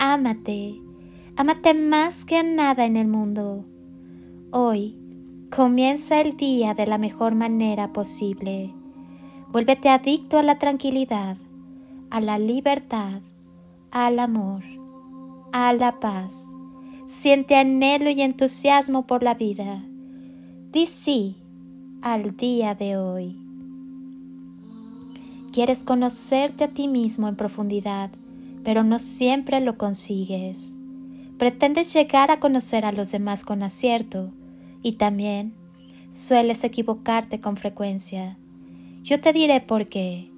ámate, ámate más que a nada en el mundo. Hoy comienza el día de la mejor manera posible. Vuélvete adicto a la tranquilidad, a la libertad, al amor, a la paz. Siente anhelo y entusiasmo por la vida. Di sí al día de hoy. ¿Quieres conocerte a ti mismo en profundidad? Pero no siempre lo consigues. Pretendes llegar a conocer a los demás con acierto y también sueles equivocarte con frecuencia. Yo te diré por qué.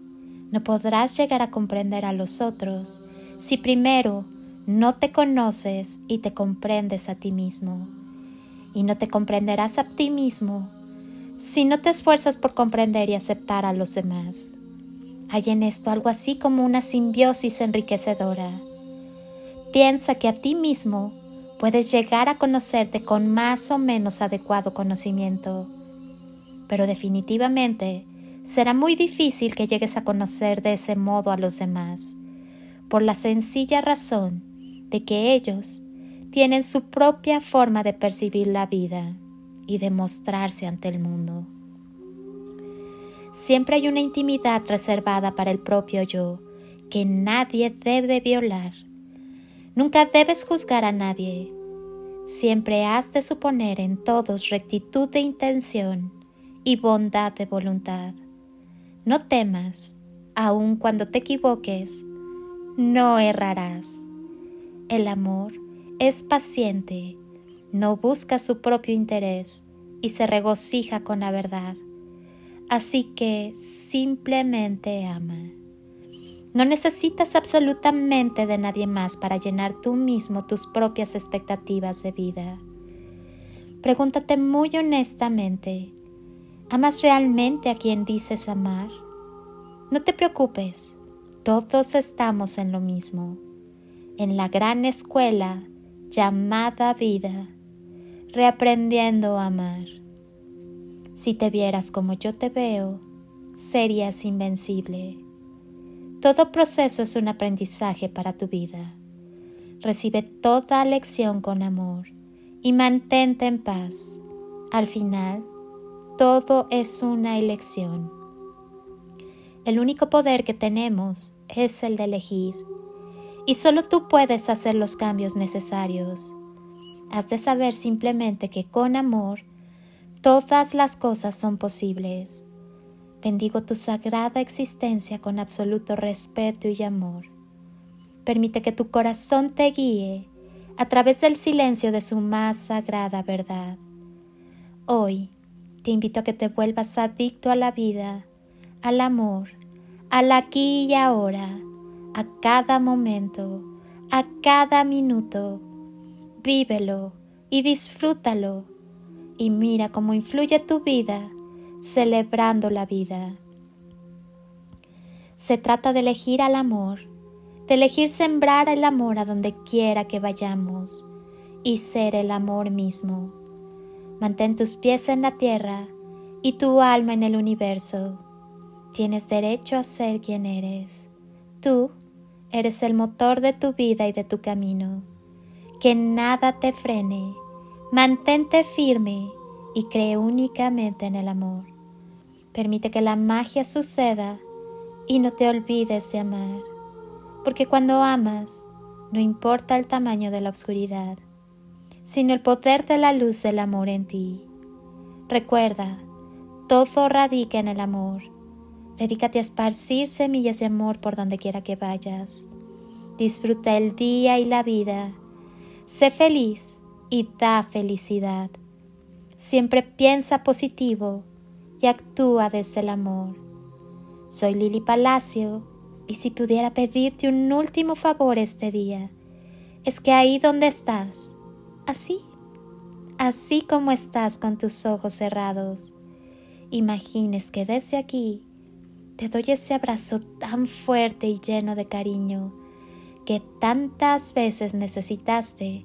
No podrás llegar a comprender a los otros si primero no te conoces y te comprendes a ti mismo. Y no te comprenderás a ti mismo si no te esfuerzas por comprender y aceptar a los demás. Hay en esto algo así como una simbiosis enriquecedora. Piensa que a ti mismo puedes llegar a conocerte con más o menos adecuado conocimiento, pero definitivamente será muy difícil que llegues a conocer de ese modo a los demás, por la sencilla razón de que ellos tienen su propia forma de percibir la vida y de mostrarse ante el mundo. Siempre hay una intimidad reservada para el propio yo que nadie debe violar. Nunca debes juzgar a nadie. Siempre has de suponer en todos rectitud de intención y bondad de voluntad. No temas, aun cuando te equivoques, no errarás. El amor es paciente, no busca su propio interés y se regocija con la verdad. Así que simplemente ama. No necesitas absolutamente de nadie más para llenar tú mismo tus propias expectativas de vida. Pregúntate muy honestamente, ¿amas realmente a quien dices amar? No te preocupes, todos estamos en lo mismo, en la gran escuela llamada vida, reaprendiendo a amar. Si te vieras como yo te veo, serías invencible. Todo proceso es un aprendizaje para tu vida. Recibe toda lección con amor y mantente en paz. Al final, todo es una elección. El único poder que tenemos es el de elegir y solo tú puedes hacer los cambios necesarios. Has de saber simplemente que con amor Todas las cosas son posibles. Bendigo tu sagrada existencia con absoluto respeto y amor. Permite que tu corazón te guíe a través del silencio de su más sagrada verdad. Hoy te invito a que te vuelvas adicto a la vida, al amor, al aquí y ahora, a cada momento, a cada minuto. Vívelo y disfrútalo y mira cómo influye tu vida celebrando la vida. Se trata de elegir al amor, de elegir sembrar el amor a donde quiera que vayamos y ser el amor mismo. Mantén tus pies en la tierra y tu alma en el universo. Tienes derecho a ser quien eres. Tú eres el motor de tu vida y de tu camino. Que nada te frene. Mantente firme y cree únicamente en el amor. Permite que la magia suceda y no te olvides de amar. Porque cuando amas, no importa el tamaño de la oscuridad, sino el poder de la luz del amor en ti. Recuerda, todo radica en el amor. Dedícate a esparcir semillas de amor por donde quiera que vayas. Disfruta el día y la vida. Sé feliz y da felicidad. Siempre piensa positivo y actúa desde el amor. Soy Lili Palacio y si pudiera pedirte un último favor este día, es que ahí donde estás, así, así como estás con tus ojos cerrados, imagines que desde aquí te doy ese abrazo tan fuerte y lleno de cariño que tantas veces necesitaste